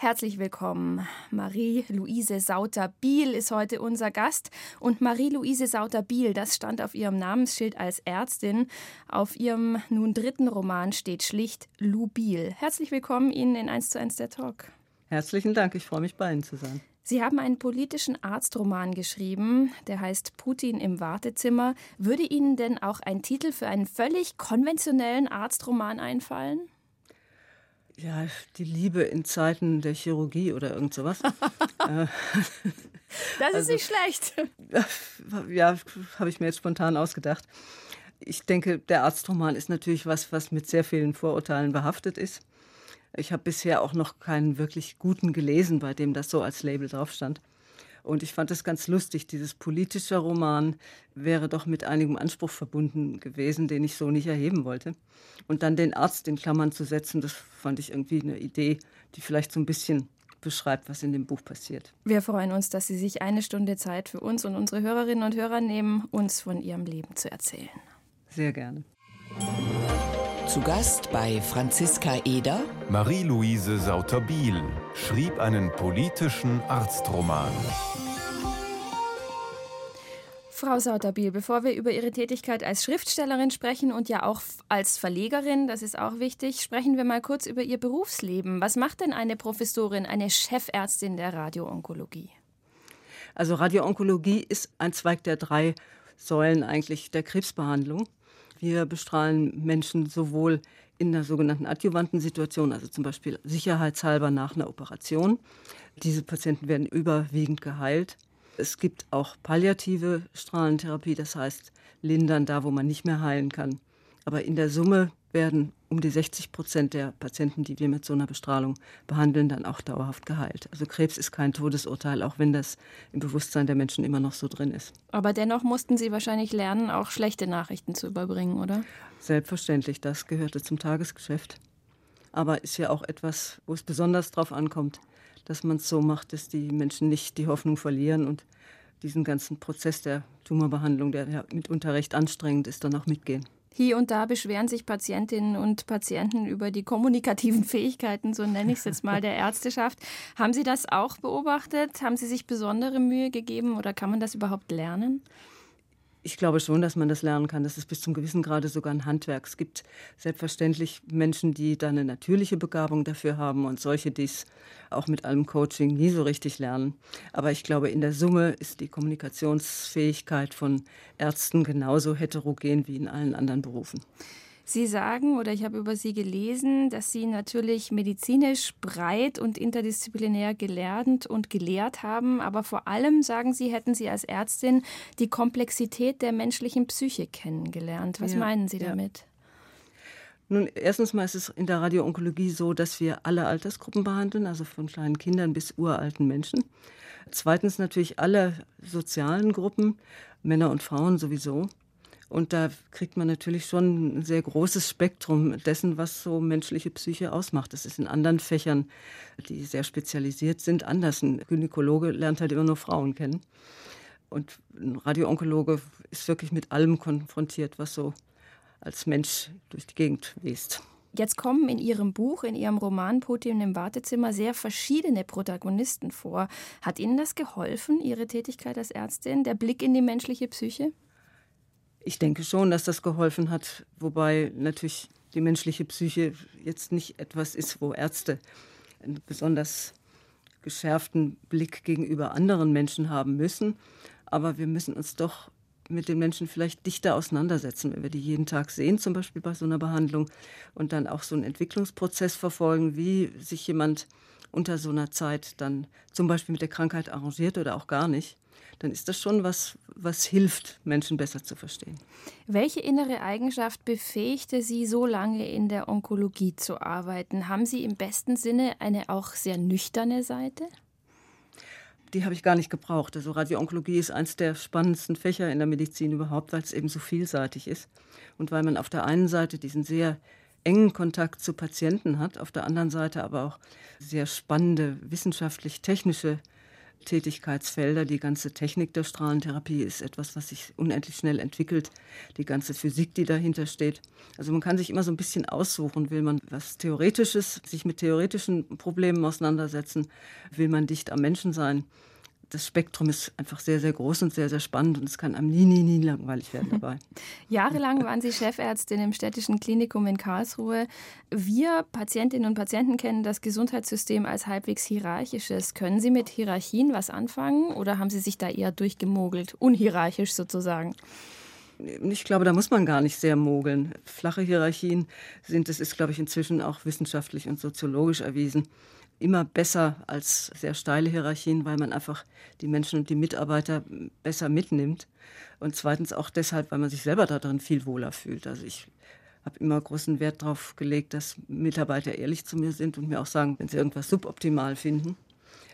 Herzlich willkommen. Marie-Louise Sauter-Biel ist heute unser Gast. Und Marie-Louise Sauter-Biel, das stand auf ihrem Namensschild als Ärztin. Auf ihrem nun dritten Roman steht schlicht Lou Biel. Herzlich willkommen Ihnen in 1 zu 1 der Talk. Herzlichen Dank, ich freue mich bei Ihnen zu sein. Sie haben einen politischen Arztroman geschrieben, der heißt Putin im Wartezimmer. Würde Ihnen denn auch ein Titel für einen völlig konventionellen Arztroman einfallen? Ja, die Liebe in Zeiten der Chirurgie oder irgend sowas. Äh, das ist also, nicht schlecht. Ja, habe ich mir jetzt spontan ausgedacht. Ich denke, der Arztroman ist natürlich was, was mit sehr vielen Vorurteilen behaftet ist. Ich habe bisher auch noch keinen wirklich guten gelesen, bei dem das so als Label drauf stand. Und ich fand es ganz lustig, dieses politische Roman wäre doch mit einigem Anspruch verbunden gewesen, den ich so nicht erheben wollte. Und dann den Arzt in Klammern zu setzen, das fand ich irgendwie eine Idee, die vielleicht so ein bisschen beschreibt, was in dem Buch passiert. Wir freuen uns, dass Sie sich eine Stunde Zeit für uns und unsere Hörerinnen und Hörer nehmen, uns von Ihrem Leben zu erzählen. Sehr gerne. Zu Gast bei Franziska Eder. Marie-Louise Sauter-Biel schrieb einen politischen Arztroman. Frau Sauterbiel, bevor wir über Ihre Tätigkeit als Schriftstellerin sprechen und ja auch als Verlegerin, das ist auch wichtig, sprechen wir mal kurz über Ihr Berufsleben. Was macht denn eine Professorin, eine Chefärztin der Radioonkologie? Also Radioonkologie ist ein Zweig der drei Säulen eigentlich der Krebsbehandlung. Wir bestrahlen Menschen sowohl in der sogenannten adjuvanten Situation, also zum Beispiel sicherheitshalber nach einer Operation. Diese Patienten werden überwiegend geheilt. Es gibt auch palliative Strahlentherapie, das heißt lindern da, wo man nicht mehr heilen kann. Aber in der Summe werden um die 60 Prozent der Patienten, die wir mit so einer Bestrahlung behandeln, dann auch dauerhaft geheilt. Also Krebs ist kein Todesurteil, auch wenn das im Bewusstsein der Menschen immer noch so drin ist. Aber dennoch mussten Sie wahrscheinlich lernen, auch schlechte Nachrichten zu überbringen, oder? Selbstverständlich, das gehörte zum Tagesgeschäft. Aber ist ja auch etwas, wo es besonders darauf ankommt, dass man es so macht, dass die Menschen nicht die Hoffnung verlieren und diesen ganzen Prozess der Tumorbehandlung, der ja mitunter recht anstrengend ist, dann auch mitgehen. Hier und da beschweren sich Patientinnen und Patienten über die kommunikativen Fähigkeiten, so nenne ich es jetzt mal, der Ärzteschaft. Haben Sie das auch beobachtet? Haben Sie sich besondere Mühe gegeben oder kann man das überhaupt lernen? Ich glaube schon, dass man das lernen kann. Das ist bis zum gewissen Grade sogar ein Handwerk. Es gibt selbstverständlich Menschen, die da eine natürliche Begabung dafür haben und solche, die es auch mit allem Coaching nie so richtig lernen. Aber ich glaube, in der Summe ist die Kommunikationsfähigkeit von Ärzten genauso heterogen wie in allen anderen Berufen. Sie sagen, oder ich habe über Sie gelesen, dass Sie natürlich medizinisch breit und interdisziplinär gelernt und gelehrt haben, aber vor allem, sagen Sie, hätten Sie als Ärztin die Komplexität der menschlichen Psyche kennengelernt. Was ja, meinen Sie damit? Nun, erstens mal ist es in der Radioonkologie so, dass wir alle Altersgruppen behandeln, also von kleinen Kindern bis uralten Menschen. Zweitens natürlich alle sozialen Gruppen, Männer und Frauen sowieso. Und da kriegt man natürlich schon ein sehr großes Spektrum dessen, was so menschliche Psyche ausmacht. Das ist in anderen Fächern, die sehr spezialisiert sind, anders. Ein Gynäkologe lernt halt immer nur Frauen kennen. Und ein Radioonkologe ist wirklich mit allem konfrontiert, was so als Mensch durch die Gegend west. Jetzt kommen in Ihrem Buch, in Ihrem Roman Putin im Wartezimmer sehr verschiedene Protagonisten vor. Hat Ihnen das geholfen, Ihre Tätigkeit als Ärztin, der Blick in die menschliche Psyche? Ich denke schon, dass das geholfen hat, wobei natürlich die menschliche Psyche jetzt nicht etwas ist, wo Ärzte einen besonders geschärften Blick gegenüber anderen Menschen haben müssen. Aber wir müssen uns doch mit den Menschen vielleicht dichter auseinandersetzen, wenn wir die jeden Tag sehen, zum Beispiel bei so einer Behandlung, und dann auch so einen Entwicklungsprozess verfolgen, wie sich jemand unter so einer Zeit dann zum Beispiel mit der Krankheit arrangiert oder auch gar nicht dann ist das schon was, was hilft, Menschen besser zu verstehen. Welche innere Eigenschaft befähigte Sie, so lange in der Onkologie zu arbeiten? Haben Sie im besten Sinne eine auch sehr nüchterne Seite? Die habe ich gar nicht gebraucht. Also Radioonkologie ist eines der spannendsten Fächer in der Medizin überhaupt, weil es eben so vielseitig ist. Und weil man auf der einen Seite diesen sehr engen Kontakt zu Patienten hat, auf der anderen Seite aber auch sehr spannende wissenschaftlich-technische Tätigkeitsfelder. Die ganze Technik der Strahlentherapie ist etwas, was sich unendlich schnell entwickelt. Die ganze Physik, die dahinter steht. Also man kann sich immer so ein bisschen aussuchen. Will man was Theoretisches, sich mit theoretischen Problemen auseinandersetzen? Will man dicht am Menschen sein? Das Spektrum ist einfach sehr, sehr groß und sehr, sehr spannend und es kann einem nie, nie, nie langweilig werden dabei. Jahrelang waren Sie Chefärztin im städtischen Klinikum in Karlsruhe. Wir Patientinnen und Patienten kennen das Gesundheitssystem als halbwegs hierarchisches. Können Sie mit Hierarchien was anfangen oder haben Sie sich da eher durchgemogelt, unhierarchisch sozusagen? Ich glaube, da muss man gar nicht sehr mogeln. Flache Hierarchien sind, das ist, glaube ich, inzwischen auch wissenschaftlich und soziologisch erwiesen immer besser als sehr steile Hierarchien, weil man einfach die Menschen und die Mitarbeiter besser mitnimmt. Und zweitens auch deshalb, weil man sich selber darin viel wohler fühlt. Also ich habe immer großen Wert darauf gelegt, dass Mitarbeiter ehrlich zu mir sind und mir auch sagen, wenn sie irgendwas suboptimal finden.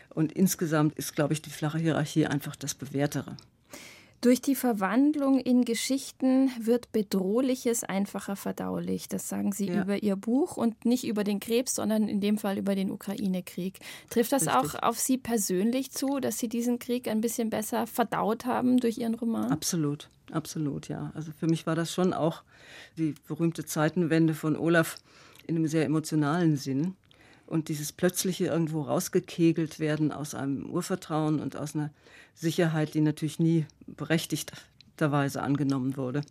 Und insgesamt ist, glaube ich, die flache Hierarchie einfach das Bewährtere. Durch die Verwandlung in Geschichten wird Bedrohliches einfacher verdaulich. Das sagen Sie ja. über Ihr Buch und nicht über den Krebs, sondern in dem Fall über den Ukraine-Krieg. Trifft das Richtig. auch auf Sie persönlich zu, dass Sie diesen Krieg ein bisschen besser verdaut haben durch Ihren Roman? Absolut, absolut, ja. Also für mich war das schon auch die berühmte Zeitenwende von Olaf in einem sehr emotionalen Sinn und dieses plötzliche irgendwo rausgekegelt werden aus einem Urvertrauen und aus einer Sicherheit, die natürlich nie berechtigterweise angenommen wurde,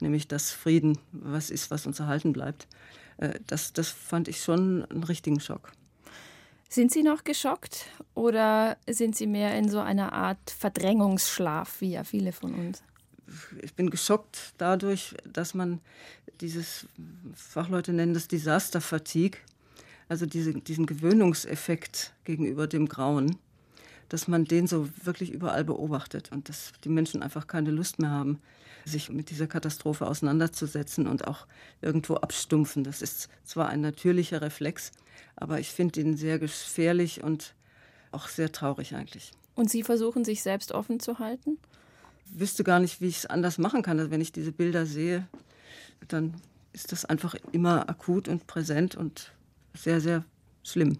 nämlich dass Frieden was ist, was uns erhalten bleibt. Äh, das, das fand ich schon einen richtigen Schock. Sind Sie noch geschockt oder sind Sie mehr in so einer Art Verdrängungsschlaf, wie ja viele von uns? Ich bin geschockt dadurch, dass man dieses, Fachleute nennen das Disaster Fatigue, also diese, diesen Gewöhnungseffekt gegenüber dem Grauen, dass man den so wirklich überall beobachtet und dass die Menschen einfach keine Lust mehr haben, sich mit dieser Katastrophe auseinanderzusetzen und auch irgendwo abstumpfen. Das ist zwar ein natürlicher Reflex, aber ich finde ihn sehr gefährlich und auch sehr traurig eigentlich. Und Sie versuchen sich selbst offen zu halten? Ich wüsste gar nicht, wie ich es anders machen kann. Also wenn ich diese Bilder sehe, dann ist das einfach immer akut und präsent und sehr, sehr schlimm.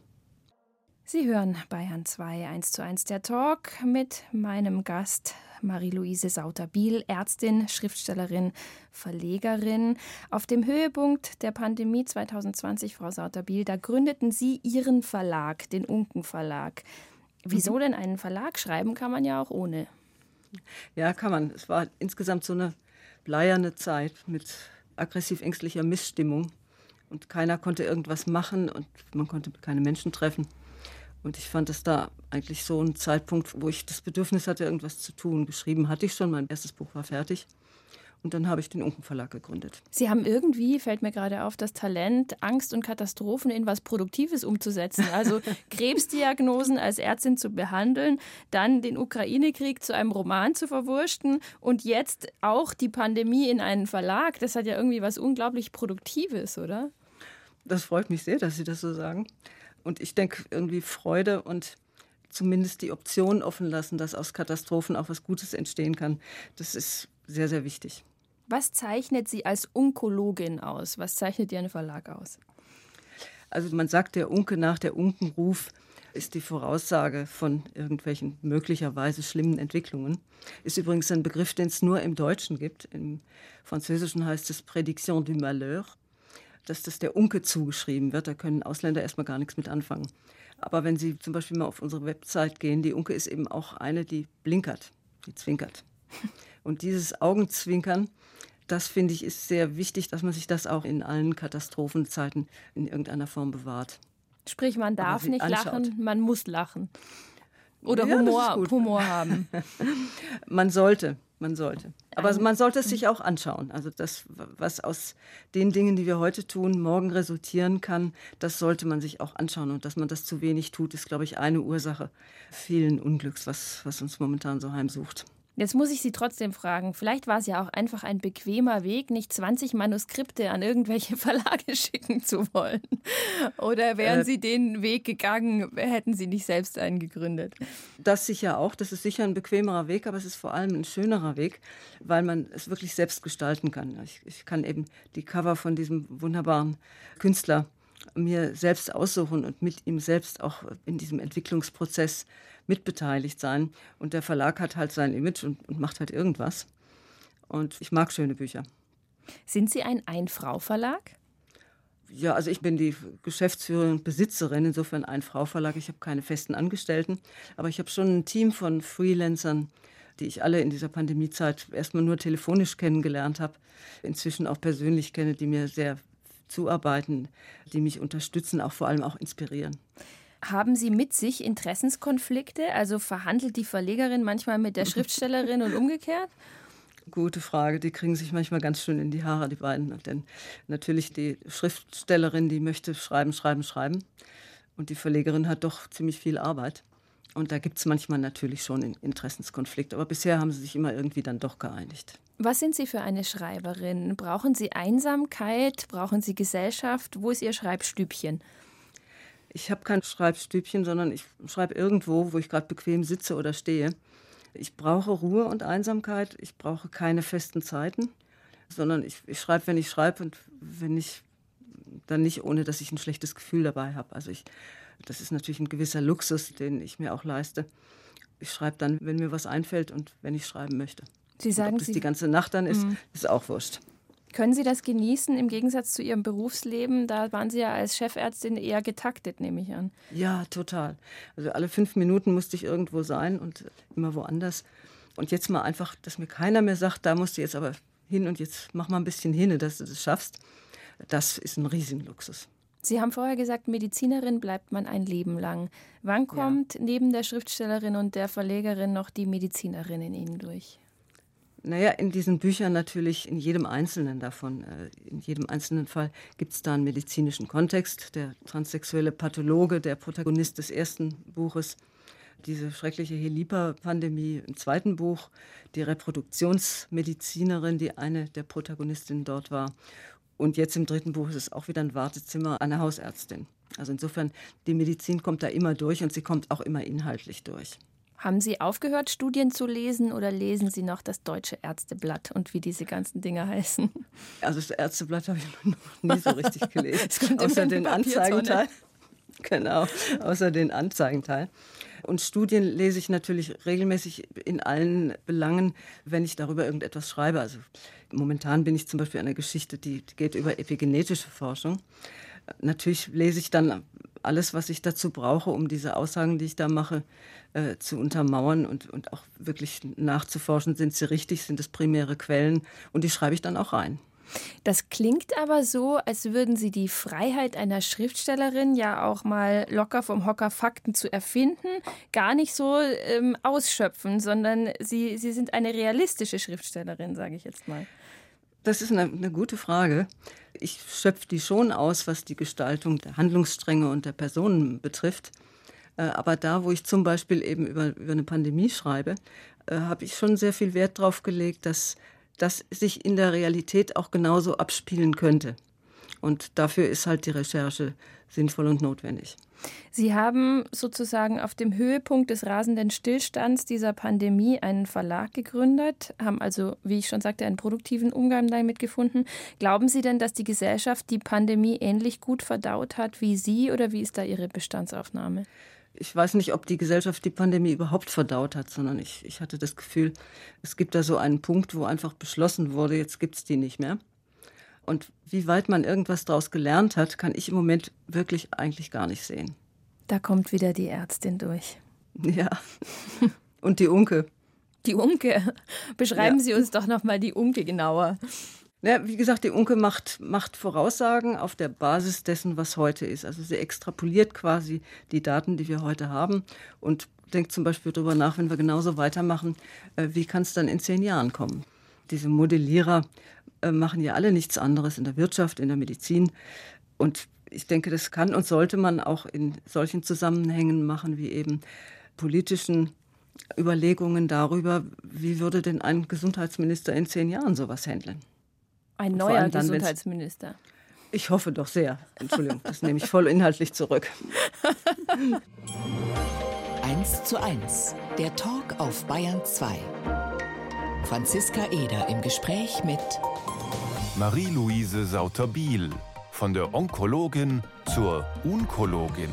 Sie hören Bayern 2 1 zu 1 der Talk mit meinem Gast Marie-Louise Sauter-Biel, Ärztin, Schriftstellerin, Verlegerin. Auf dem Höhepunkt der Pandemie 2020, Frau Sauter-Biel, da gründeten Sie Ihren Verlag, den Unken Verlag. Wieso mhm. denn einen Verlag schreiben kann man ja auch ohne? Ja, kann man. Es war insgesamt so eine bleierne Zeit mit aggressiv-ängstlicher Missstimmung und keiner konnte irgendwas machen und man konnte keine Menschen treffen. Und ich fand es da eigentlich so ein Zeitpunkt, wo ich das Bedürfnis hatte, irgendwas zu tun. Geschrieben hatte ich schon, mein erstes Buch war fertig. Und dann habe ich den Unken Verlag gegründet. Sie haben irgendwie, fällt mir gerade auf, das Talent, Angst und Katastrophen in was Produktives umzusetzen. Also Krebsdiagnosen als Ärztin zu behandeln, dann den Ukraine-Krieg zu einem Roman zu verwurschten und jetzt auch die Pandemie in einen Verlag. Das hat ja irgendwie was unglaublich Produktives, oder? Das freut mich sehr, dass Sie das so sagen. Und ich denke, irgendwie Freude und zumindest die Option offen lassen, dass aus Katastrophen auch was Gutes entstehen kann, das ist sehr, sehr wichtig. Was zeichnet Sie als Onkologin aus? Was zeichnet Ihren Verlag aus? Also man sagt der Unke nach, der Unkenruf ist die Voraussage von irgendwelchen möglicherweise schlimmen Entwicklungen. Ist übrigens ein Begriff, den es nur im Deutschen gibt. Im Französischen heißt es Prédiction du Malheur dass das der Unke zugeschrieben wird. Da können Ausländer erstmal gar nichts mit anfangen. Aber wenn Sie zum Beispiel mal auf unsere Website gehen, die Unke ist eben auch eine, die blinkert, die zwinkert. Und dieses Augenzwinkern, das finde ich, ist sehr wichtig, dass man sich das auch in allen Katastrophenzeiten in irgendeiner Form bewahrt. Sprich, man darf nicht anschaut. lachen, man muss lachen. Oder ja, Humor, Humor haben. man sollte man sollte. Aber man sollte es sich auch anschauen. Also das, was aus den Dingen, die wir heute tun, morgen resultieren kann, das sollte man sich auch anschauen. Und dass man das zu wenig tut, ist, glaube ich, eine Ursache vielen Unglücks, was, was uns momentan so heimsucht. Jetzt muss ich Sie trotzdem fragen, vielleicht war es ja auch einfach ein bequemer Weg, nicht 20 Manuskripte an irgendwelche Verlage schicken zu wollen. Oder wären äh, Sie den Weg gegangen, hätten Sie nicht selbst einen gegründet? Das sicher auch, das ist sicher ein bequemerer Weg, aber es ist vor allem ein schönerer Weg, weil man es wirklich selbst gestalten kann. Ich, ich kann eben die Cover von diesem wunderbaren Künstler mir selbst aussuchen und mit ihm selbst auch in diesem Entwicklungsprozess mitbeteiligt sein. Und der Verlag hat halt sein Image und, und macht halt irgendwas. Und ich mag schöne Bücher. Sind Sie ein Ein-Frau-Verlag? Ja, also ich bin die Geschäftsführerin und Besitzerin, insofern ein Frau-Verlag. Ich habe keine festen Angestellten, aber ich habe schon ein Team von Freelancern, die ich alle in dieser Pandemiezeit erstmal nur telefonisch kennengelernt habe, inzwischen auch persönlich kenne, die mir sehr zuarbeiten, die mich unterstützen, auch vor allem auch inspirieren. Haben Sie mit sich Interessenskonflikte? Also verhandelt die Verlegerin manchmal mit der Schriftstellerin und umgekehrt? Gute Frage. Die kriegen sich manchmal ganz schön in die Haare, die beiden. Denn natürlich die Schriftstellerin, die möchte schreiben, schreiben, schreiben. Und die Verlegerin hat doch ziemlich viel Arbeit. Und da gibt es manchmal natürlich schon einen Interessenskonflikt. Aber bisher haben sie sich immer irgendwie dann doch geeinigt. Was sind Sie für eine Schreiberin? Brauchen Sie Einsamkeit? Brauchen Sie Gesellschaft? Wo ist Ihr Schreibstübchen? Ich habe kein Schreibstübchen, sondern ich schreibe irgendwo, wo ich gerade bequem sitze oder stehe. Ich brauche Ruhe und Einsamkeit. Ich brauche keine festen Zeiten, sondern ich, ich schreibe, wenn ich schreibe und wenn ich dann nicht, ohne dass ich ein schlechtes Gefühl dabei habe. Also ich, das ist natürlich ein gewisser Luxus, den ich mir auch leiste. Ich schreibe dann, wenn mir was einfällt und wenn ich schreiben möchte. Sie sagen, und ob das die ganze Nacht dann ist, mm. ist auch wurscht. Können Sie das genießen im Gegensatz zu Ihrem Berufsleben? Da waren Sie ja als Chefärztin eher getaktet, nehme ich an. Ja, total. Also alle fünf Minuten musste ich irgendwo sein und immer woanders. Und jetzt mal einfach, dass mir keiner mehr sagt, da musst du jetzt aber hin und jetzt mach mal ein bisschen hin, dass du das schaffst. Das ist ein Riesenluxus. Sie haben vorher gesagt, Medizinerin bleibt man ein Leben lang. Wann kommt ja. neben der Schriftstellerin und der Verlegerin noch die Medizinerin in Ihnen durch? Naja, in diesen Büchern natürlich, in jedem einzelnen davon, äh, in jedem einzelnen Fall gibt es da einen medizinischen Kontext. Der transsexuelle Pathologe, der Protagonist des ersten Buches, diese schreckliche Helipa-Pandemie im zweiten Buch, die Reproduktionsmedizinerin, die eine der Protagonistinnen dort war. Und jetzt im dritten Buch ist es auch wieder ein Wartezimmer einer Hausärztin. Also insofern, die Medizin kommt da immer durch und sie kommt auch immer inhaltlich durch. Haben Sie aufgehört, Studien zu lesen oder lesen Sie noch das Deutsche Ärzteblatt und wie diese ganzen Dinge heißen? Also das Ärzteblatt habe ich noch nie so richtig gelesen. außer den Anzeigenteil. Genau, außer den Anzeigenteil. Und Studien lese ich natürlich regelmäßig in allen Belangen, wenn ich darüber irgendetwas schreibe. Also momentan bin ich zum Beispiel an einer Geschichte, die geht über epigenetische Forschung. Natürlich lese ich dann alles, was ich dazu brauche, um diese Aussagen, die ich da mache, äh, zu untermauern und, und auch wirklich nachzuforschen, sind sie richtig, sind es primäre Quellen und die schreibe ich dann auch rein. Das klingt aber so, als würden Sie die Freiheit einer Schriftstellerin ja auch mal locker vom Hocker Fakten zu erfinden, gar nicht so ähm, ausschöpfen, sondern Sie, Sie sind eine realistische Schriftstellerin, sage ich jetzt mal. Das ist eine, eine gute Frage. Ich schöpfe die schon aus, was die Gestaltung der Handlungsstränge und der Personen betrifft. Äh, aber da, wo ich zum Beispiel eben über, über eine Pandemie schreibe, äh, habe ich schon sehr viel Wert darauf gelegt, dass das sich in der Realität auch genauso abspielen könnte. Und dafür ist halt die Recherche sinnvoll und notwendig. Sie haben sozusagen auf dem Höhepunkt des rasenden Stillstands dieser Pandemie einen Verlag gegründet, haben also, wie ich schon sagte, einen produktiven Umgang damit gefunden. Glauben Sie denn, dass die Gesellschaft die Pandemie ähnlich gut verdaut hat wie Sie oder wie ist da Ihre Bestandsaufnahme? Ich weiß nicht, ob die Gesellschaft die Pandemie überhaupt verdaut hat, sondern ich, ich hatte das Gefühl, es gibt da so einen Punkt, wo einfach beschlossen wurde, jetzt gibt es die nicht mehr. Und wie weit man irgendwas daraus gelernt hat, kann ich im Moment wirklich eigentlich gar nicht sehen. Da kommt wieder die Ärztin durch. Ja. Und die Unke. Die Unke. Beschreiben ja. Sie uns doch noch mal die Unke genauer. Ja, wie gesagt, die Unke macht, macht Voraussagen auf der Basis dessen, was heute ist. Also sie extrapoliert quasi die Daten, die wir heute haben und denkt zum Beispiel darüber nach, wenn wir genauso weitermachen, äh, wie kann es dann in zehn Jahren kommen. Diese Modellierer machen ja alle nichts anderes in der Wirtschaft, in der Medizin. Und ich denke, das kann und sollte man auch in solchen Zusammenhängen machen, wie eben politischen Überlegungen darüber, wie würde denn ein Gesundheitsminister in zehn Jahren sowas handeln. Ein neuer dann, Gesundheitsminister. Ich hoffe doch sehr. Entschuldigung, das nehme ich voll inhaltlich zurück. 1 zu 1, der Talk auf Bayern 2. Franziska Eder im Gespräch mit Marie-Louise Sauter-Biel, Von der Onkologin zur Unkologin.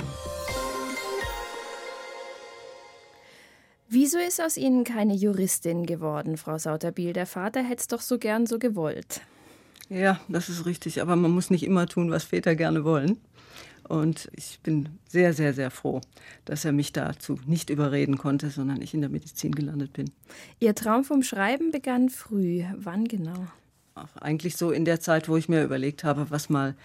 Wieso ist aus Ihnen keine Juristin geworden, Frau Sauterbiel? Der Vater hätte es doch so gern so gewollt. Ja, das ist richtig. Aber man muss nicht immer tun, was Väter gerne wollen. Und ich bin sehr, sehr, sehr froh, dass er mich dazu nicht überreden konnte, sondern ich in der Medizin gelandet bin. Ihr Traum vom Schreiben begann früh. Wann genau? Eigentlich so in der Zeit, wo ich mir überlegt habe, was mal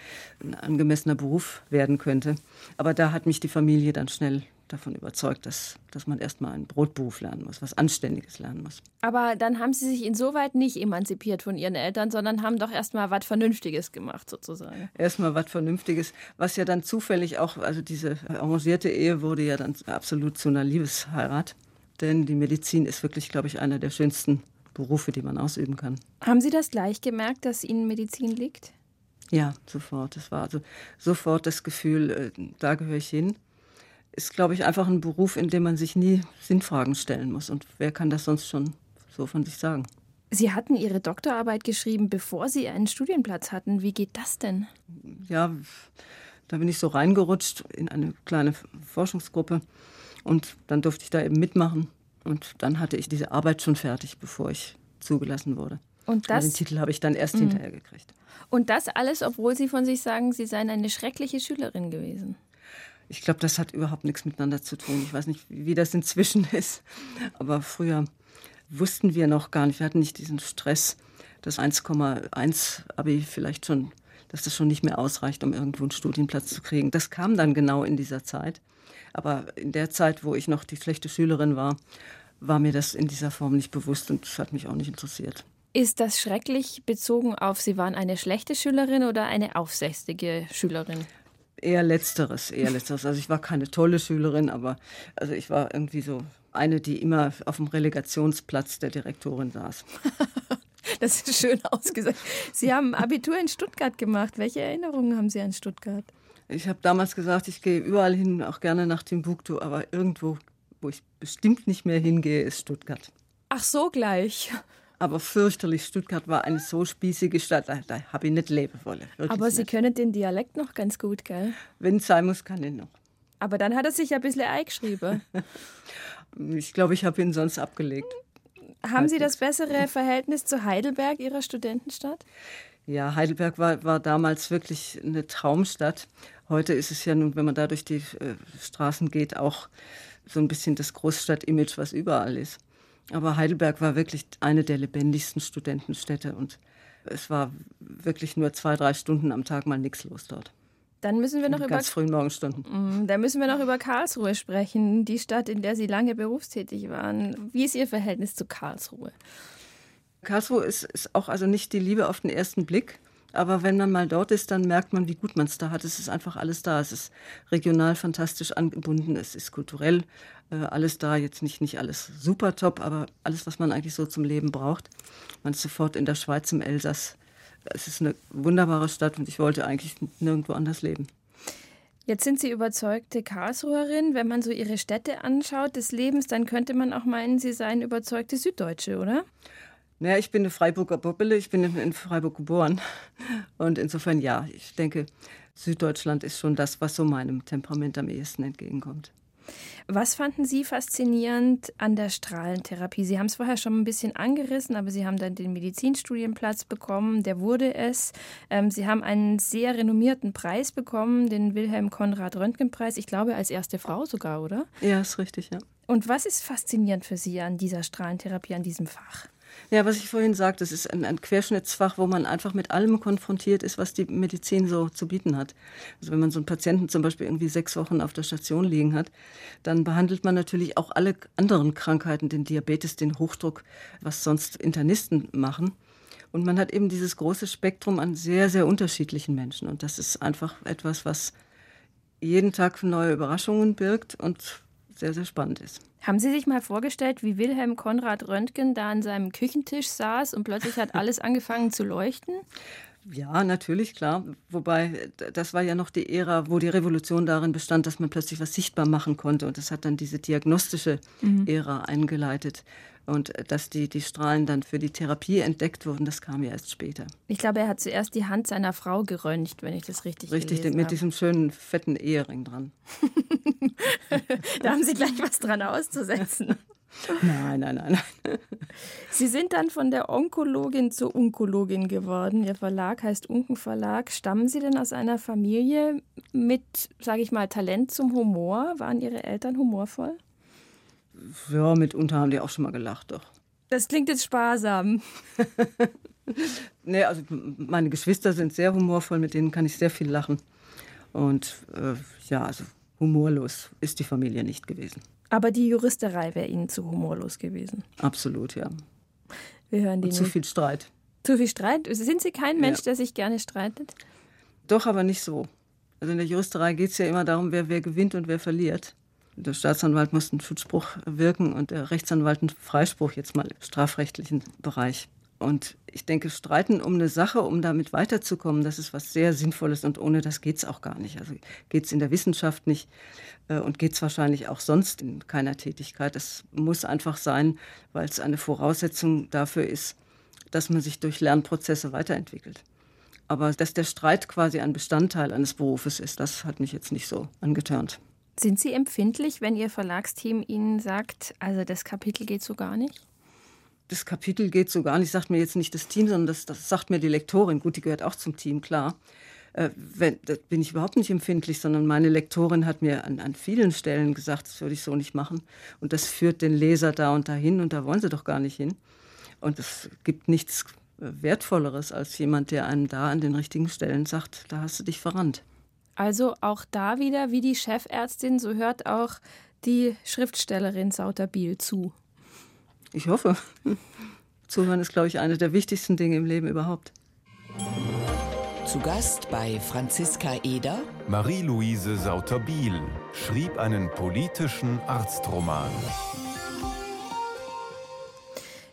ein angemessener Beruf werden könnte. Aber da hat mich die Familie dann schnell davon überzeugt, dass, dass man erstmal einen Brotberuf lernen muss, was Anständiges lernen muss. Aber dann haben Sie sich insoweit nicht emanzipiert von Ihren Eltern, sondern haben doch erstmal was Vernünftiges gemacht, sozusagen. Erstmal was Vernünftiges, was ja dann zufällig auch, also diese arrangierte Ehe wurde ja dann absolut zu einer Liebesheirat. Denn die Medizin ist wirklich, glaube ich, einer der schönsten Berufe, die man ausüben kann. Haben Sie das gleich gemerkt, dass Ihnen Medizin liegt? Ja, sofort. Das war also sofort das Gefühl, äh, da gehöre ich hin. Ist, glaube ich, einfach ein Beruf, in dem man sich nie Sinnfragen stellen muss. Und wer kann das sonst schon so von sich sagen? Sie hatten Ihre Doktorarbeit geschrieben, bevor Sie einen Studienplatz hatten. Wie geht das denn? Ja, da bin ich so reingerutscht in eine kleine Forschungsgruppe und dann durfte ich da eben mitmachen. Und dann hatte ich diese Arbeit schon fertig, bevor ich zugelassen wurde. Und das, den Titel habe ich dann erst mhm. hinterher gekriegt. Und das alles, obwohl Sie von sich sagen, Sie seien eine schreckliche Schülerin gewesen. Ich glaube, das hat überhaupt nichts miteinander zu tun. Ich weiß nicht, wie das inzwischen ist. Aber früher wussten wir noch gar nicht, wir hatten nicht diesen Stress, dass 1,1 Abi vielleicht schon, dass das schon nicht mehr ausreicht, um irgendwo einen Studienplatz zu kriegen. Das kam dann genau in dieser Zeit. Aber in der Zeit, wo ich noch die schlechte Schülerin war, war mir das in dieser Form nicht bewusst und das hat mich auch nicht interessiert. Ist das schrecklich bezogen auf, Sie waren eine schlechte Schülerin oder eine aufsässige Schülerin? Eher letzteres, eher letzteres. Also ich war keine tolle Schülerin, aber also ich war irgendwie so eine, die immer auf dem Relegationsplatz der Direktorin saß. das ist schön ausgesagt. Sie haben Abitur in Stuttgart gemacht. Welche Erinnerungen haben Sie an Stuttgart? Ich habe damals gesagt, ich gehe überall hin, auch gerne nach Timbuktu, aber irgendwo, wo ich bestimmt nicht mehr hingehe, ist Stuttgart. Ach so gleich. Aber fürchterlich, Stuttgart war eine so spießige Stadt, da, da habe ich nicht leben wollen. Aber Sie nicht. können den Dialekt noch ganz gut, gell? Wenn es sein muss, kann ich noch. Aber dann hat er sich ein bisschen eingeschrieben. ich glaube, ich habe ihn sonst abgelegt. Haben Sie das bessere Verhältnis zu Heidelberg, Ihrer Studentenstadt? Ja, Heidelberg war, war damals wirklich eine Traumstadt. Heute ist es ja nun, wenn man da durch die äh, Straßen geht, auch so ein bisschen das Großstadt-Image, was überall ist. Aber Heidelberg war wirklich eine der lebendigsten Studentenstädte und es war wirklich nur zwei, drei Stunden am Tag mal nichts los dort. Dann müssen wir noch in über ganz frühen Morgenstunden. Mm, dann müssen wir noch über Karlsruhe sprechen, die Stadt, in der Sie lange berufstätig waren. Wie ist Ihr Verhältnis zu Karlsruhe? Karlsruhe ist, ist auch also nicht die Liebe auf den ersten Blick. Aber wenn man mal dort ist, dann merkt man, wie gut man es da hat. Es ist einfach alles da. Es ist regional fantastisch angebunden. Es ist kulturell alles da. Jetzt nicht, nicht alles super top, aber alles, was man eigentlich so zum Leben braucht. Man ist sofort in der Schweiz, im Elsass. Es ist eine wunderbare Stadt und ich wollte eigentlich nirgendwo anders leben. Jetzt sind Sie überzeugte Karlsruherin. Wenn man so Ihre Städte anschaut des Lebens, dann könnte man auch meinen, Sie seien überzeugte Süddeutsche, oder? Naja, ich bin eine Freiburger Bobbele, ich bin in Freiburg geboren. Und insofern ja, ich denke, Süddeutschland ist schon das, was so meinem Temperament am ehesten entgegenkommt. Was fanden Sie faszinierend an der Strahlentherapie? Sie haben es vorher schon ein bisschen angerissen, aber Sie haben dann den Medizinstudienplatz bekommen, der wurde es. Ähm, Sie haben einen sehr renommierten Preis bekommen, den Wilhelm Konrad Röntgenpreis, ich glaube als erste Frau sogar, oder? Ja, ist richtig, ja. Und was ist faszinierend für Sie an dieser Strahlentherapie, an diesem Fach? Ja, was ich vorhin sagte, es ist ein, ein, Querschnittsfach, wo man einfach mit allem konfrontiert ist, was die Medizin so zu bieten hat. Also wenn man so einen Patienten zum Beispiel irgendwie sechs Wochen auf der Station liegen hat, dann behandelt man natürlich auch alle anderen Krankheiten, den Diabetes, den Hochdruck, was sonst Internisten machen. Und man hat eben dieses große Spektrum an sehr, sehr unterschiedlichen Menschen. Und das ist einfach etwas, was jeden Tag neue Überraschungen birgt und sehr, sehr spannend ist. Haben Sie sich mal vorgestellt, wie Wilhelm Konrad Röntgen da an seinem Küchentisch saß und plötzlich hat alles angefangen zu leuchten? Ja, natürlich, klar. Wobei, das war ja noch die Ära, wo die Revolution darin bestand, dass man plötzlich was sichtbar machen konnte. Und das hat dann diese diagnostische mhm. Ära eingeleitet. Und dass die, die Strahlen dann für die Therapie entdeckt wurden, das kam ja erst später. Ich glaube, er hat zuerst die Hand seiner Frau geröntgt, wenn ich das richtig Richtig, mit habe. diesem schönen fetten Ehering dran. da haben Sie gleich was dran auszusetzen. Nein, nein, nein, nein. Sie sind dann von der Onkologin zur Unkologin geworden. Ihr Verlag heißt Unken Verlag. Stammen Sie denn aus einer Familie mit, sage ich mal, Talent zum Humor? Waren Ihre Eltern humorvoll? Ja, mitunter haben die auch schon mal gelacht, doch. Das klingt jetzt sparsam. nee, also meine Geschwister sind sehr humorvoll, mit denen kann ich sehr viel lachen. Und äh, ja, also humorlos ist die Familie nicht gewesen. Aber die Juristerei wäre Ihnen zu humorlos gewesen. Absolut, ja. Wir hören die Und zu viel Streit. Zu viel Streit? Sind Sie kein Mensch, ja. der sich gerne streitet? Doch, aber nicht so. Also in der Juristerei geht es ja immer darum, wer, wer gewinnt und wer verliert. Der Staatsanwalt muss einen Schutzspruch wirken und der Rechtsanwalt einen Freispruch, jetzt mal im strafrechtlichen Bereich. Und ich denke, streiten um eine Sache, um damit weiterzukommen, das ist was sehr Sinnvolles und ohne das geht es auch gar nicht. Also geht es in der Wissenschaft nicht äh, und geht es wahrscheinlich auch sonst in keiner Tätigkeit. Das muss einfach sein, weil es eine Voraussetzung dafür ist, dass man sich durch Lernprozesse weiterentwickelt. Aber dass der Streit quasi ein Bestandteil eines Berufes ist, das hat mich jetzt nicht so angetörnt. Sind Sie empfindlich, wenn Ihr Verlagsteam Ihnen sagt, also das Kapitel geht so gar nicht? Das Kapitel geht so gar nicht, sagt mir jetzt nicht das Team, sondern das, das sagt mir die Lektorin. Gut, die gehört auch zum Team, klar. Äh, wenn, da bin ich überhaupt nicht empfindlich, sondern meine Lektorin hat mir an, an vielen Stellen gesagt, das würde ich so nicht machen. Und das führt den Leser da und dahin und da wollen sie doch gar nicht hin. Und es gibt nichts äh, Wertvolleres als jemand, der einem da an den richtigen Stellen sagt, da hast du dich verrannt. Also auch da wieder, wie die Chefärztin, so hört auch die Schriftstellerin Sauter Biel zu. Ich hoffe. Zuhören ist, glaube ich, eines der wichtigsten Dinge im Leben überhaupt. Zu Gast bei Franziska Eder. Marie-Louise Sauter-Biel schrieb einen politischen Arztroman.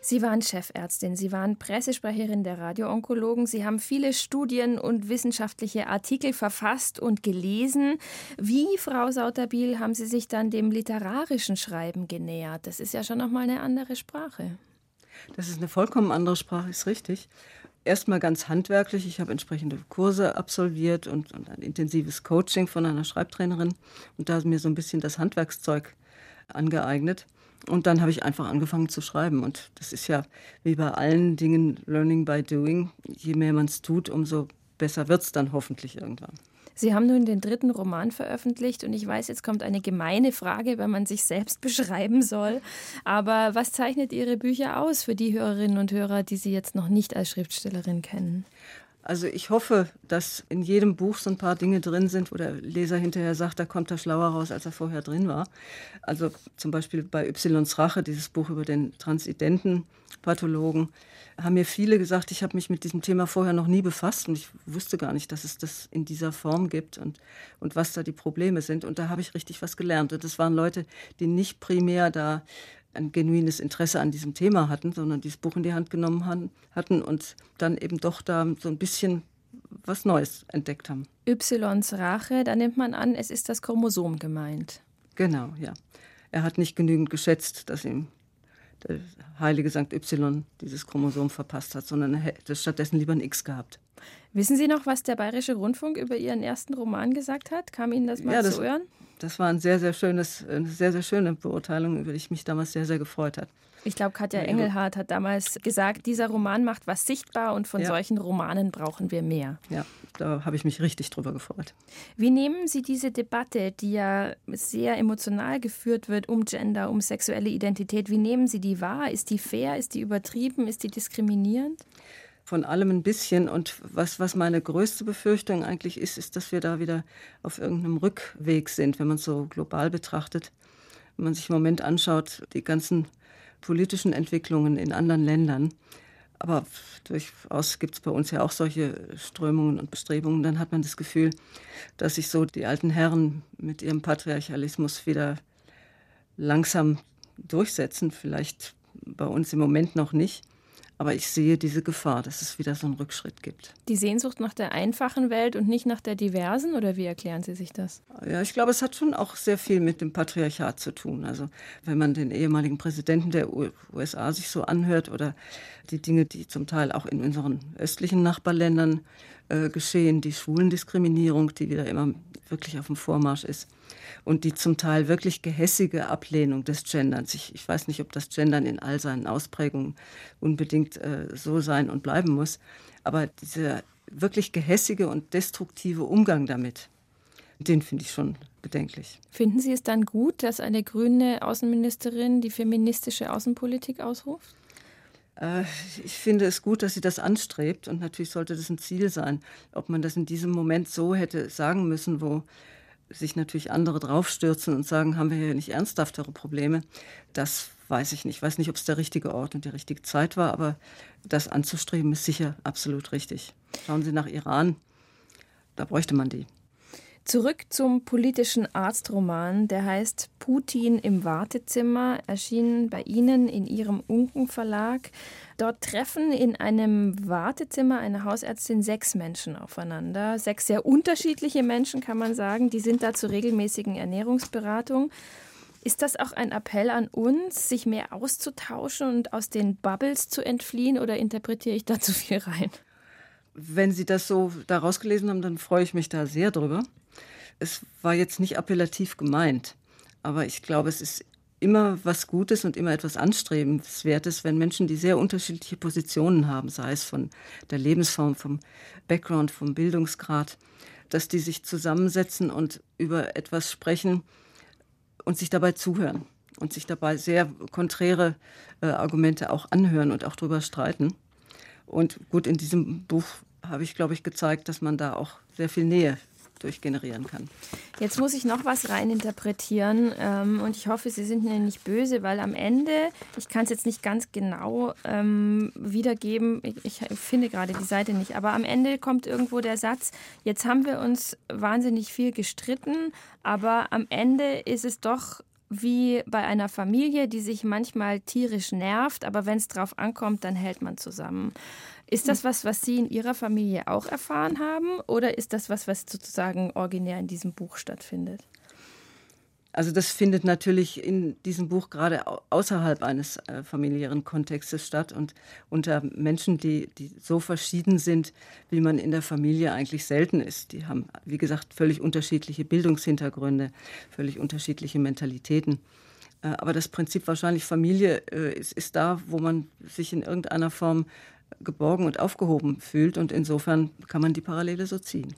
Sie waren Chefärztin, Sie waren Pressesprecherin der Radioonkologen, Sie haben viele Studien und wissenschaftliche Artikel verfasst und gelesen. Wie, Frau Sauterbiel, haben Sie sich dann dem literarischen Schreiben genähert? Das ist ja schon nochmal eine andere Sprache. Das ist eine vollkommen andere Sprache, ist richtig. Erstmal ganz handwerklich. Ich habe entsprechende Kurse absolviert und, und ein intensives Coaching von einer Schreibtrainerin und da mir so ein bisschen das Handwerkszeug angeeignet. Und dann habe ich einfach angefangen zu schreiben. Und das ist ja wie bei allen Dingen Learning by Doing. Je mehr man es tut, umso besser wird es dann hoffentlich irgendwann. Sie haben nun den dritten Roman veröffentlicht und ich weiß, jetzt kommt eine gemeine Frage, wenn man sich selbst beschreiben soll. Aber was zeichnet Ihre Bücher aus für die Hörerinnen und Hörer, die Sie jetzt noch nicht als Schriftstellerin kennen? Also ich hoffe, dass in jedem Buch so ein paar Dinge drin sind, wo der Leser hinterher sagt, da kommt er schlauer raus, als er vorher drin war. Also zum Beispiel bei Ys Rache, dieses Buch über den transidenten Pathologen, haben mir viele gesagt, ich habe mich mit diesem Thema vorher noch nie befasst und ich wusste gar nicht, dass es das in dieser Form gibt und, und was da die Probleme sind. Und da habe ich richtig was gelernt. Und das waren Leute, die nicht primär da ein genuines Interesse an diesem Thema hatten, sondern dieses Buch in die Hand genommen hatten und dann eben doch da so ein bisschen was Neues entdeckt haben. Ys Rache, da nimmt man an, es ist das Chromosom gemeint. Genau, ja. Er hat nicht genügend geschätzt, dass ihm der heilige St. Y dieses Chromosom verpasst hat, sondern er hätte stattdessen lieber ein X gehabt. Wissen Sie noch, was der Bayerische Rundfunk über Ihren ersten Roman gesagt hat? Kam Ihnen das mal ja, das, zu Ohren? das war ein sehr, sehr schönes, eine sehr, sehr schöne Beurteilung, über die ich mich damals sehr, sehr gefreut habe. Ich glaube, Katja Engelhardt hat damals gesagt, dieser Roman macht was sichtbar und von ja. solchen Romanen brauchen wir mehr. Ja, da habe ich mich richtig drüber gefreut. Wie nehmen Sie diese Debatte, die ja sehr emotional geführt wird um Gender, um sexuelle Identität, wie nehmen Sie die wahr? Ist die fair? Ist die übertrieben? Ist die diskriminierend? Von allem ein bisschen. Und was, was meine größte Befürchtung eigentlich ist, ist, dass wir da wieder auf irgendeinem Rückweg sind, wenn man es so global betrachtet. Wenn man sich im Moment anschaut, die ganzen politischen Entwicklungen in anderen Ländern, aber durchaus gibt es bei uns ja auch solche Strömungen und Bestrebungen, dann hat man das Gefühl, dass sich so die alten Herren mit ihrem Patriarchalismus wieder langsam durchsetzen. Vielleicht bei uns im Moment noch nicht. Aber ich sehe diese Gefahr, dass es wieder so einen Rückschritt gibt. Die Sehnsucht nach der einfachen Welt und nicht nach der diversen, oder wie erklären Sie sich das? Ja, ich glaube, es hat schon auch sehr viel mit dem Patriarchat zu tun. Also wenn man den ehemaligen Präsidenten der USA sich so anhört oder die Dinge, die zum Teil auch in unseren östlichen Nachbarländern äh, geschehen, die Schwulendiskriminierung, die wieder immer wirklich auf dem Vormarsch ist und die zum Teil wirklich gehässige Ablehnung des Genderns. Ich, ich weiß nicht, ob das Gendern in all seinen Ausprägungen unbedingt äh, so sein und bleiben muss, aber dieser wirklich gehässige und destruktive Umgang damit, den finde ich schon bedenklich. Finden Sie es dann gut, dass eine grüne Außenministerin die feministische Außenpolitik ausruft? Äh, ich finde es gut, dass sie das anstrebt und natürlich sollte das ein Ziel sein. Ob man das in diesem Moment so hätte sagen müssen, wo sich natürlich andere draufstürzen und sagen, haben wir hier nicht ernsthaftere Probleme, das weiß ich nicht. Ich weiß nicht, ob es der richtige Ort und die richtige Zeit war, aber das anzustreben ist sicher absolut richtig. Schauen Sie nach Iran, da bräuchte man die. Zurück zum politischen Arztroman, der heißt Putin im Wartezimmer, erschienen bei Ihnen in Ihrem Unken Verlag. Dort treffen in einem Wartezimmer einer Hausärztin sechs Menschen aufeinander. Sechs sehr unterschiedliche Menschen, kann man sagen. Die sind da zur regelmäßigen Ernährungsberatung. Ist das auch ein Appell an uns, sich mehr auszutauschen und aus den Bubbles zu entfliehen oder interpretiere ich da zu viel rein? Wenn Sie das so daraus gelesen haben, dann freue ich mich da sehr drüber es war jetzt nicht appellativ gemeint, aber ich glaube, es ist immer was Gutes und immer etwas Anstrebenswertes, wenn Menschen, die sehr unterschiedliche Positionen haben, sei es von der Lebensform, vom Background, vom Bildungsgrad, dass die sich zusammensetzen und über etwas sprechen und sich dabei zuhören und sich dabei sehr konträre äh, Argumente auch anhören und auch darüber streiten. Und gut, in diesem Buch habe ich, glaube ich, gezeigt, dass man da auch sehr viel Nähe durchgenerieren kann. Jetzt muss ich noch was reininterpretieren ähm, und ich hoffe, Sie sind mir nicht böse, weil am Ende, ich kann es jetzt nicht ganz genau ähm, wiedergeben, ich, ich finde gerade die Seite nicht, aber am Ende kommt irgendwo der Satz, jetzt haben wir uns wahnsinnig viel gestritten, aber am Ende ist es doch wie bei einer Familie, die sich manchmal tierisch nervt, aber wenn es drauf ankommt, dann hält man zusammen. Ist das was, was Sie in Ihrer Familie auch erfahren haben oder ist das was, was sozusagen originär in diesem Buch stattfindet? Also das findet natürlich in diesem Buch gerade außerhalb eines äh, familiären Kontextes statt und unter Menschen, die, die so verschieden sind, wie man in der Familie eigentlich selten ist. Die haben, wie gesagt, völlig unterschiedliche Bildungshintergründe, völlig unterschiedliche Mentalitäten. Äh, aber das Prinzip wahrscheinlich Familie äh, ist, ist da, wo man sich in irgendeiner Form geborgen und aufgehoben fühlt. Und insofern kann man die Parallele so ziehen.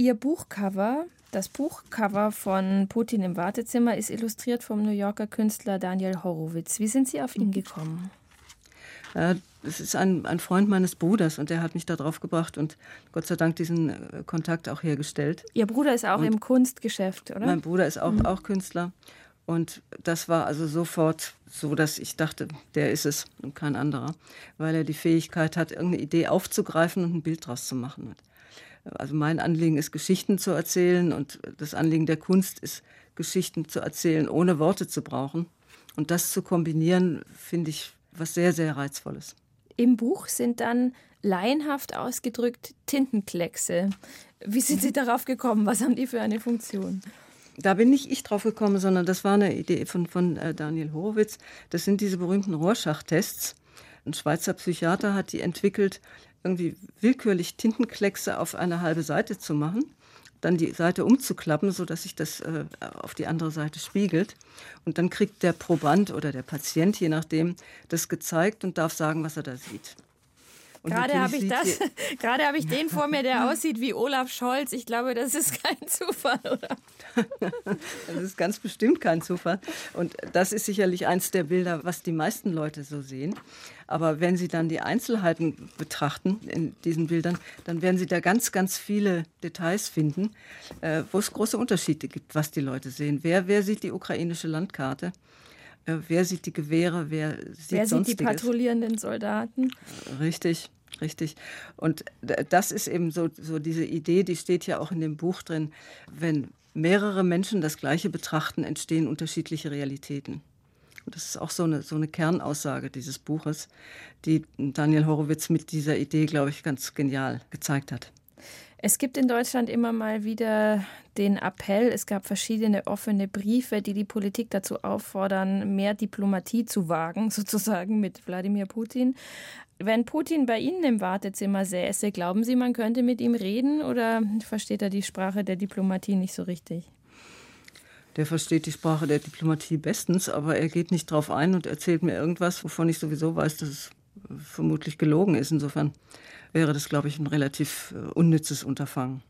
Ihr Buchcover, das Buchcover von Putin im Wartezimmer, ist illustriert vom New Yorker Künstler Daniel Horowitz. Wie sind Sie auf ihn gekommen? Ja, das ist ein, ein Freund meines Bruders und der hat mich da drauf gebracht und Gott sei Dank diesen äh, Kontakt auch hergestellt. Ihr Bruder ist auch und im Kunstgeschäft, oder? Mein Bruder ist auch, mhm. auch Künstler und das war also sofort so, dass ich dachte, der ist es und kein anderer, weil er die Fähigkeit hat, irgendeine Idee aufzugreifen und ein Bild draus zu machen. Also mein Anliegen ist, Geschichten zu erzählen und das Anliegen der Kunst ist, Geschichten zu erzählen, ohne Worte zu brauchen. Und das zu kombinieren, finde ich was sehr, sehr Reizvolles. Im Buch sind dann laienhaft ausgedrückt Tintenkleckse. Wie sind Sie darauf gekommen? Was haben die für eine Funktion? da bin nicht ich drauf gekommen, sondern das war eine Idee von, von äh, Daniel Horowitz. Das sind diese berühmten Rorschach-Tests. Ein Schweizer Psychiater hat die entwickelt, irgendwie willkürlich Tintenkleckse auf eine halbe Seite zu machen, dann die Seite umzuklappen, sodass sich das äh, auf die andere Seite spiegelt. Und dann kriegt der Proband oder der Patient, je nachdem, das gezeigt und darf sagen, was er da sieht. Gerade habe ich das, gerade habe ich den vor mir, der aussieht wie Olaf Scholz. Ich glaube, das ist kein Zufall, oder? das ist ganz bestimmt kein Zufall. Und das ist sicherlich eins der Bilder, was die meisten Leute so sehen. Aber wenn Sie dann die Einzelheiten betrachten in diesen Bildern, dann werden Sie da ganz, ganz viele Details finden, äh, wo es große Unterschiede gibt, was die Leute sehen. Wer, wer sieht die ukrainische Landkarte? Äh, wer sieht die Gewehre? Wer sieht, wer sieht die patrouillierenden Soldaten? Richtig. Richtig. Und das ist eben so, so diese Idee, die steht ja auch in dem Buch drin. Wenn mehrere Menschen das Gleiche betrachten, entstehen unterschiedliche Realitäten. Das ist auch so eine, so eine Kernaussage dieses Buches, die Daniel Horowitz mit dieser Idee, glaube ich, ganz genial gezeigt hat. Es gibt in Deutschland immer mal wieder den Appell, es gab verschiedene offene Briefe, die die Politik dazu auffordern, mehr Diplomatie zu wagen, sozusagen mit Wladimir Putin. Wenn Putin bei Ihnen im Wartezimmer säße, glauben Sie, man könnte mit ihm reden oder versteht er die Sprache der Diplomatie nicht so richtig? Der versteht die Sprache der Diplomatie bestens, aber er geht nicht drauf ein und erzählt mir irgendwas, wovon ich sowieso weiß, dass es vermutlich gelogen ist. Insofern wäre das, glaube ich, ein relativ äh, unnützes Unterfangen.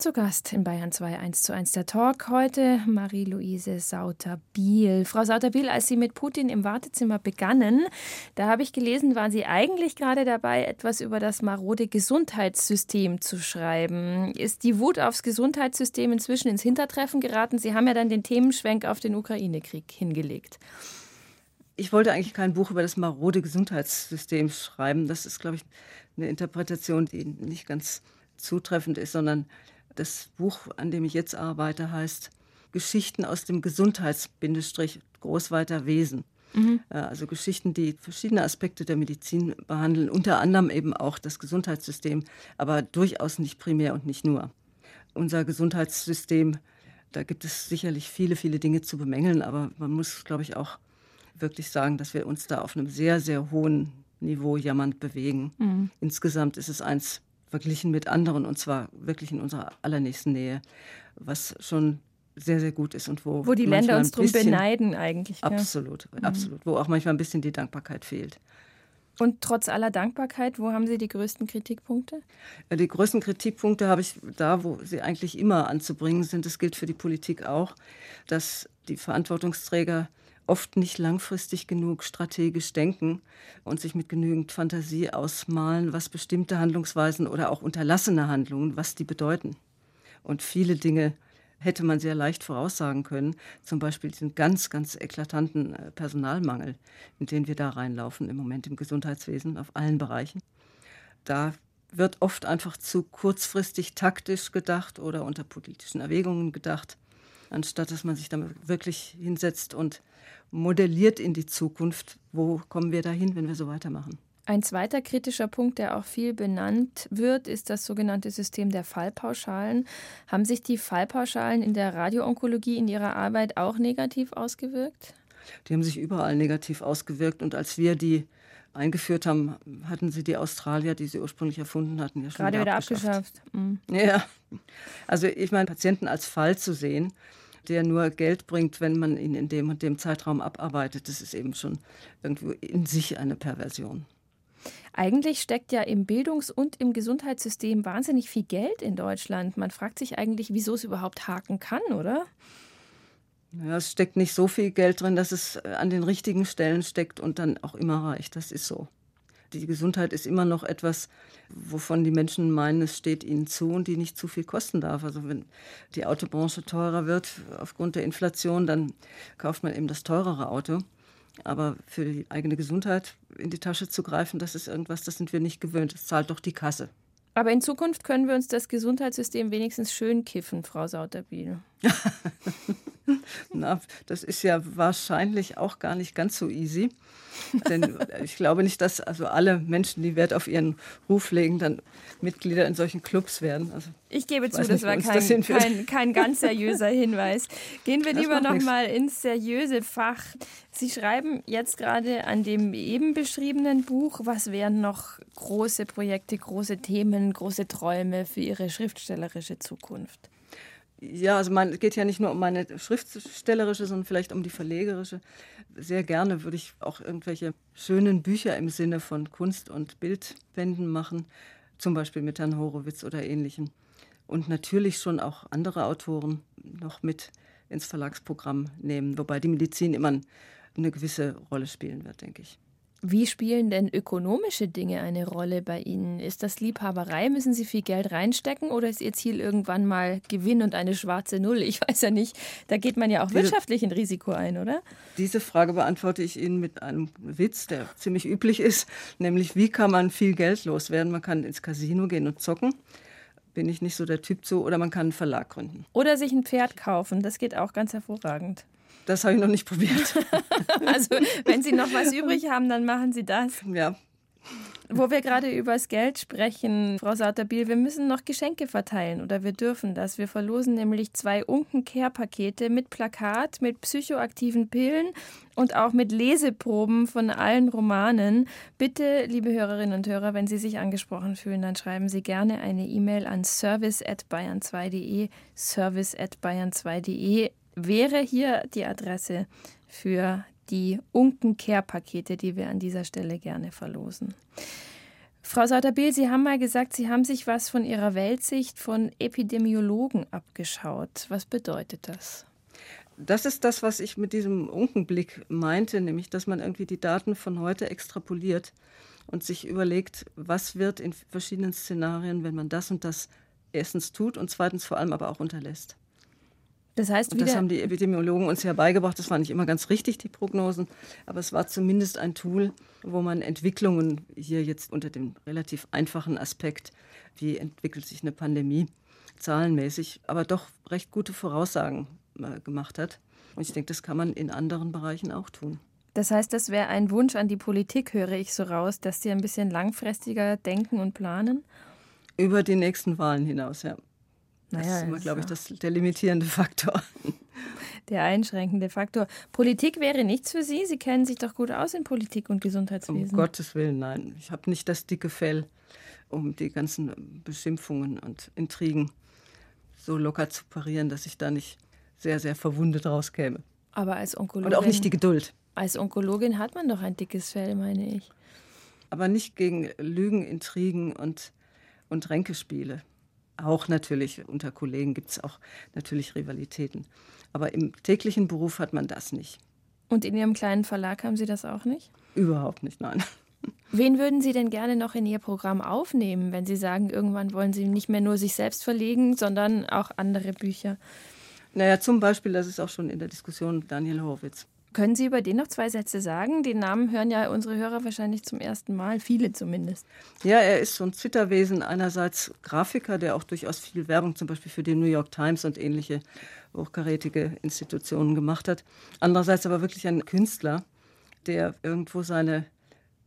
Zu Gast in Bayern 2 1 zu 1 der Talk heute Marie-Louise Sauter-Biel. Frau Sauter-Biel, als Sie mit Putin im Wartezimmer begannen, da habe ich gelesen, waren Sie eigentlich gerade dabei, etwas über das marode Gesundheitssystem zu schreiben. Ist die Wut aufs Gesundheitssystem inzwischen ins Hintertreffen geraten? Sie haben ja dann den Themenschwenk auf den Ukraine-Krieg hingelegt. Ich wollte eigentlich kein Buch über das marode Gesundheitssystem schreiben. Das ist, glaube ich, eine Interpretation, die nicht ganz zutreffend ist, sondern das Buch, an dem ich jetzt arbeite, heißt Geschichten aus dem Gesundheits-Großweiter Wesen. Mhm. Also Geschichten, die verschiedene Aspekte der Medizin behandeln, unter anderem eben auch das Gesundheitssystem, aber durchaus nicht primär und nicht nur. Unser Gesundheitssystem, da gibt es sicherlich viele, viele Dinge zu bemängeln, aber man muss, glaube ich, auch wirklich sagen, dass wir uns da auf einem sehr, sehr hohen Niveau jammernd bewegen. Mhm. Insgesamt ist es eins verglichen mit anderen und zwar wirklich in unserer allernächsten Nähe, was schon sehr, sehr gut ist und wo, wo die Länder uns drum beneiden eigentlich. Absolut, ja. absolut, wo auch manchmal ein bisschen die Dankbarkeit fehlt. Und trotz aller Dankbarkeit, wo haben Sie die größten Kritikpunkte? Die größten Kritikpunkte habe ich da, wo sie eigentlich immer anzubringen sind. Das gilt für die Politik auch, dass die Verantwortungsträger oft nicht langfristig genug strategisch denken und sich mit genügend Fantasie ausmalen, was bestimmte Handlungsweisen oder auch unterlassene Handlungen, was die bedeuten. Und viele Dinge hätte man sehr leicht voraussagen können, zum Beispiel diesen ganz, ganz eklatanten äh, Personalmangel, in den wir da reinlaufen im Moment im Gesundheitswesen auf allen Bereichen. Da wird oft einfach zu kurzfristig taktisch gedacht oder unter politischen Erwägungen gedacht, anstatt dass man sich damit wirklich hinsetzt und modelliert in die Zukunft. Wo kommen wir dahin, wenn wir so weitermachen? Ein zweiter kritischer Punkt, der auch viel benannt wird, ist das sogenannte System der Fallpauschalen. Haben sich die Fallpauschalen in der Radioonkologie in Ihrer Arbeit auch negativ ausgewirkt? Die haben sich überall negativ ausgewirkt. Und als wir die eingeführt haben, hatten sie die Australier, die sie ursprünglich erfunden hatten, ja schon Gerade wieder abgeschafft. abgeschafft. Mhm. Ja, also ich meine, Patienten als Fall zu sehen, der nur Geld bringt, wenn man ihn in dem und dem Zeitraum abarbeitet. Das ist eben schon irgendwo in sich eine Perversion. Eigentlich steckt ja im Bildungs- und im Gesundheitssystem wahnsinnig viel Geld in Deutschland. Man fragt sich eigentlich, wieso es überhaupt haken kann, oder? Ja, es steckt nicht so viel Geld drin, dass es an den richtigen Stellen steckt und dann auch immer reicht. Das ist so. Die Gesundheit ist immer noch etwas, wovon die Menschen meinen, es steht ihnen zu und die nicht zu viel kosten darf. Also wenn die Autobranche teurer wird aufgrund der Inflation, dann kauft man eben das teurere Auto. Aber für die eigene Gesundheit in die Tasche zu greifen, das ist irgendwas, das sind wir nicht gewöhnt. Das zahlt doch die Kasse. Aber in Zukunft können wir uns das Gesundheitssystem wenigstens schön kiffen, Frau Sauterbiel. Na, das ist ja wahrscheinlich auch gar nicht ganz so easy. Denn ich glaube nicht, dass also alle Menschen, die Wert auf ihren Ruf legen, dann Mitglieder in solchen Clubs werden. Also, ich gebe ich zu, das war kein, das kein, kein, ganz seriöser Hinweis. Gehen wir das lieber noch nichts. mal ins seriöse Fach. Sie schreiben jetzt gerade an dem eben beschriebenen Buch. Was wären noch große Projekte, große Themen, große Träume für Ihre schriftstellerische Zukunft? Ja, also man geht ja nicht nur um meine schriftstellerische, sondern vielleicht um die verlegerische. Sehr gerne würde ich auch irgendwelche schönen Bücher im Sinne von Kunst- und Bildbänden machen, zum Beispiel mit Herrn Horowitz oder ähnlichem. Und natürlich schon auch andere Autoren noch mit ins Verlagsprogramm nehmen, wobei die Medizin immer eine gewisse Rolle spielen wird, denke ich. Wie spielen denn ökonomische Dinge eine Rolle bei Ihnen? Ist das Liebhaberei? Müssen Sie viel Geld reinstecken oder ist Ihr Ziel irgendwann mal Gewinn und eine schwarze Null? Ich weiß ja nicht. Da geht man ja auch diese, wirtschaftlich ein Risiko ein, oder? Diese Frage beantworte ich Ihnen mit einem Witz, der ziemlich üblich ist, nämlich wie kann man viel Geld loswerden? Man kann ins Casino gehen und zocken. Bin ich nicht so der Typ zu. Oder man kann einen Verlag gründen. Oder sich ein Pferd kaufen. Das geht auch ganz hervorragend. Das habe ich noch nicht probiert. also, wenn Sie noch was übrig haben, dann machen Sie das. Ja, wo wir gerade über das Geld sprechen, Frau Sauterbiel, wir müssen noch Geschenke verteilen oder wir dürfen das. Wir verlosen nämlich zwei Unken-Care-Pakete mit Plakat, mit psychoaktiven Pillen und auch mit Leseproben von allen Romanen. Bitte, liebe Hörerinnen und Hörer, wenn Sie sich angesprochen fühlen, dann schreiben Sie gerne eine E-Mail an service@bayern2.de. Service@bayern2.de wäre hier die Adresse für die Unken-Care-Pakete, die wir an dieser Stelle gerne verlosen. Frau Sauterbiel, Sie haben mal gesagt, Sie haben sich was von Ihrer Weltsicht von Epidemiologen abgeschaut. Was bedeutet das? Das ist das, was ich mit diesem Unkenblick meinte, nämlich, dass man irgendwie die Daten von heute extrapoliert und sich überlegt, was wird in verschiedenen Szenarien, wenn man das und das erstens tut und zweitens vor allem aber auch unterlässt. Das heißt, das haben die Epidemiologen uns ja beigebracht. Das war nicht immer ganz richtig, die Prognosen, aber es war zumindest ein Tool, wo man Entwicklungen hier jetzt unter dem relativ einfachen Aspekt, wie entwickelt sich eine Pandemie, zahlenmäßig, aber doch recht gute Voraussagen äh, gemacht hat. Und ich denke, das kann man in anderen Bereichen auch tun. Das heißt, das wäre ein Wunsch an die Politik, höre ich so raus, dass sie ein bisschen langfristiger denken und planen? Über die nächsten Wahlen hinaus, ja. Naja, das ist immer, glaube ich, das, der limitierende Faktor. Der einschränkende Faktor. Politik wäre nichts für Sie? Sie kennen sich doch gut aus in Politik und Gesundheitswesen. Um Gottes Willen, nein. Ich habe nicht das dicke Fell, um die ganzen Beschimpfungen und Intrigen so locker zu parieren, dass ich da nicht sehr, sehr verwundet rauskäme. Aber als Onkologin. Und auch nicht die Geduld. Als Onkologin hat man doch ein dickes Fell, meine ich. Aber nicht gegen Lügen, Intrigen und, und Ränkespiele. Auch natürlich unter Kollegen gibt es auch natürlich Rivalitäten. Aber im täglichen Beruf hat man das nicht. Und in Ihrem kleinen Verlag haben Sie das auch nicht? Überhaupt nicht, nein. Wen würden Sie denn gerne noch in Ihr Programm aufnehmen, wenn Sie sagen, irgendwann wollen Sie nicht mehr nur sich selbst verlegen, sondern auch andere Bücher? Naja, zum Beispiel, das ist auch schon in der Diskussion Daniel Horwitz. Können Sie über den noch zwei Sätze sagen? Den Namen hören ja unsere Hörer wahrscheinlich zum ersten Mal, viele zumindest. Ja, er ist so ein Zwitterwesen. Einerseits Grafiker, der auch durchaus viel Werbung zum Beispiel für die New York Times und ähnliche hochkarätige Institutionen gemacht hat. Andererseits aber wirklich ein Künstler, der irgendwo seine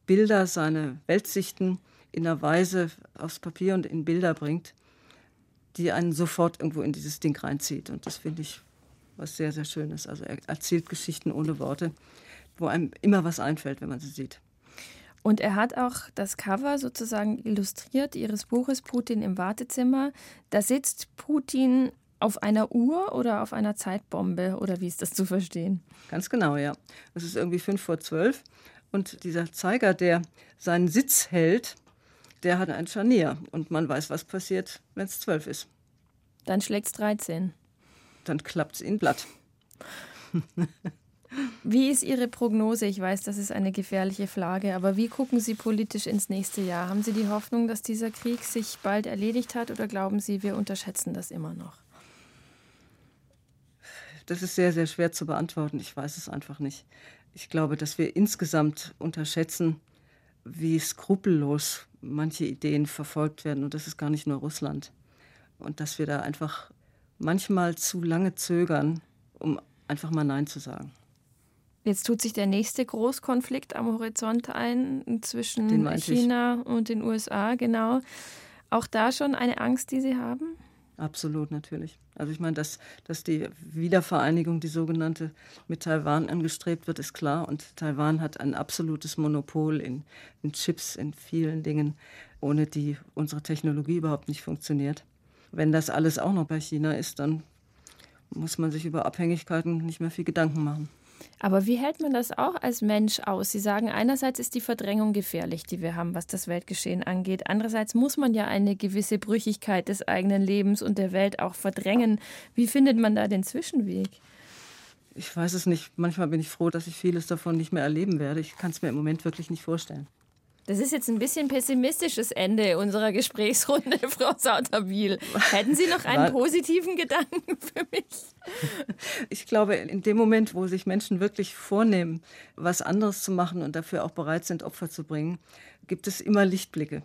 Bilder, seine Weltsichten in einer Weise aufs Papier und in Bilder bringt, die einen sofort irgendwo in dieses Ding reinzieht. Und das finde ich was sehr, sehr Schönes. Also er erzählt Geschichten ohne Worte, wo einem immer was einfällt, wenn man sie sieht. Und er hat auch das Cover sozusagen illustriert ihres Buches Putin im Wartezimmer. Da sitzt Putin auf einer Uhr oder auf einer Zeitbombe oder wie ist das zu verstehen? Ganz genau, ja. Es ist irgendwie fünf vor zwölf und dieser Zeiger, der seinen Sitz hält, der hat ein Scharnier und man weiß, was passiert, wenn es zwölf ist. Dann schlägt es 13 dann klappt es in Blatt. Wie ist Ihre Prognose? Ich weiß, das ist eine gefährliche Frage, aber wie gucken Sie politisch ins nächste Jahr? Haben Sie die Hoffnung, dass dieser Krieg sich bald erledigt hat oder glauben Sie, wir unterschätzen das immer noch? Das ist sehr, sehr schwer zu beantworten. Ich weiß es einfach nicht. Ich glaube, dass wir insgesamt unterschätzen, wie skrupellos manche Ideen verfolgt werden. Und das ist gar nicht nur Russland. Und dass wir da einfach manchmal zu lange zögern, um einfach mal Nein zu sagen. Jetzt tut sich der nächste Großkonflikt am Horizont ein zwischen China ich. und den USA, genau. Auch da schon eine Angst, die Sie haben? Absolut, natürlich. Also ich meine, dass, dass die Wiedervereinigung, die sogenannte, mit Taiwan angestrebt wird, ist klar. Und Taiwan hat ein absolutes Monopol in, in Chips, in vielen Dingen, ohne die unsere Technologie überhaupt nicht funktioniert wenn das alles auch noch bei China ist, dann muss man sich über Abhängigkeiten nicht mehr viel Gedanken machen. Aber wie hält man das auch als Mensch aus? Sie sagen, einerseits ist die Verdrängung gefährlich, die wir haben, was das Weltgeschehen angeht. Andererseits muss man ja eine gewisse Brüchigkeit des eigenen Lebens und der Welt auch verdrängen. Wie findet man da den Zwischenweg? Ich weiß es nicht. Manchmal bin ich froh, dass ich vieles davon nicht mehr erleben werde. Ich kann es mir im Moment wirklich nicht vorstellen. Das ist jetzt ein bisschen pessimistisches Ende unserer Gesprächsrunde, Frau Sauterbiel. Hätten Sie noch einen positiven Gedanken für mich? Ich glaube, in dem Moment, wo sich Menschen wirklich vornehmen, was anderes zu machen und dafür auch bereit sind, Opfer zu bringen, gibt es immer Lichtblicke.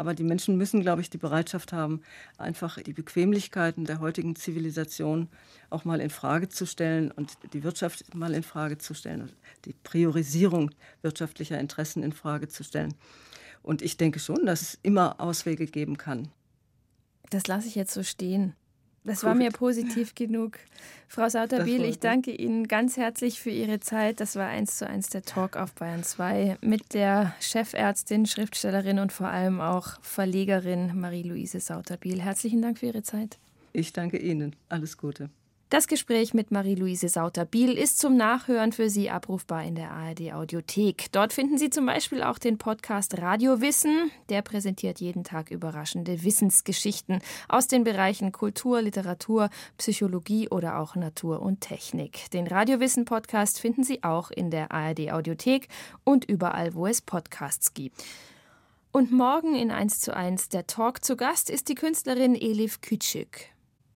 Aber die Menschen müssen, glaube ich, die Bereitschaft haben, einfach die Bequemlichkeiten der heutigen Zivilisation auch mal in Frage zu stellen und die Wirtschaft mal in Frage zu stellen, die Priorisierung wirtschaftlicher Interessen in Frage zu stellen. Und ich denke schon, dass es immer Auswege geben kann. Das lasse ich jetzt so stehen. Das war mir positiv genug. Frau Sauterbiel, ich danke Ihnen ganz herzlich für Ihre Zeit. Das war eins zu eins der Talk auf Bayern 2 mit der Chefärztin, Schriftstellerin und vor allem auch Verlegerin Marie-Louise Sauterbiel. Herzlichen Dank für Ihre Zeit. Ich danke Ihnen. Alles Gute. Das Gespräch mit Marie-Louise Sauter-Biel ist zum Nachhören für Sie abrufbar in der ARD Audiothek. Dort finden Sie zum Beispiel auch den Podcast Radio Wissen. Der präsentiert jeden Tag überraschende Wissensgeschichten aus den Bereichen Kultur, Literatur, Psychologie oder auch Natur und Technik. Den Radiowissen Podcast finden Sie auch in der ARD Audiothek und überall, wo es Podcasts gibt. Und morgen in 1 zu 1 der Talk zu Gast ist die Künstlerin Elif Küçük.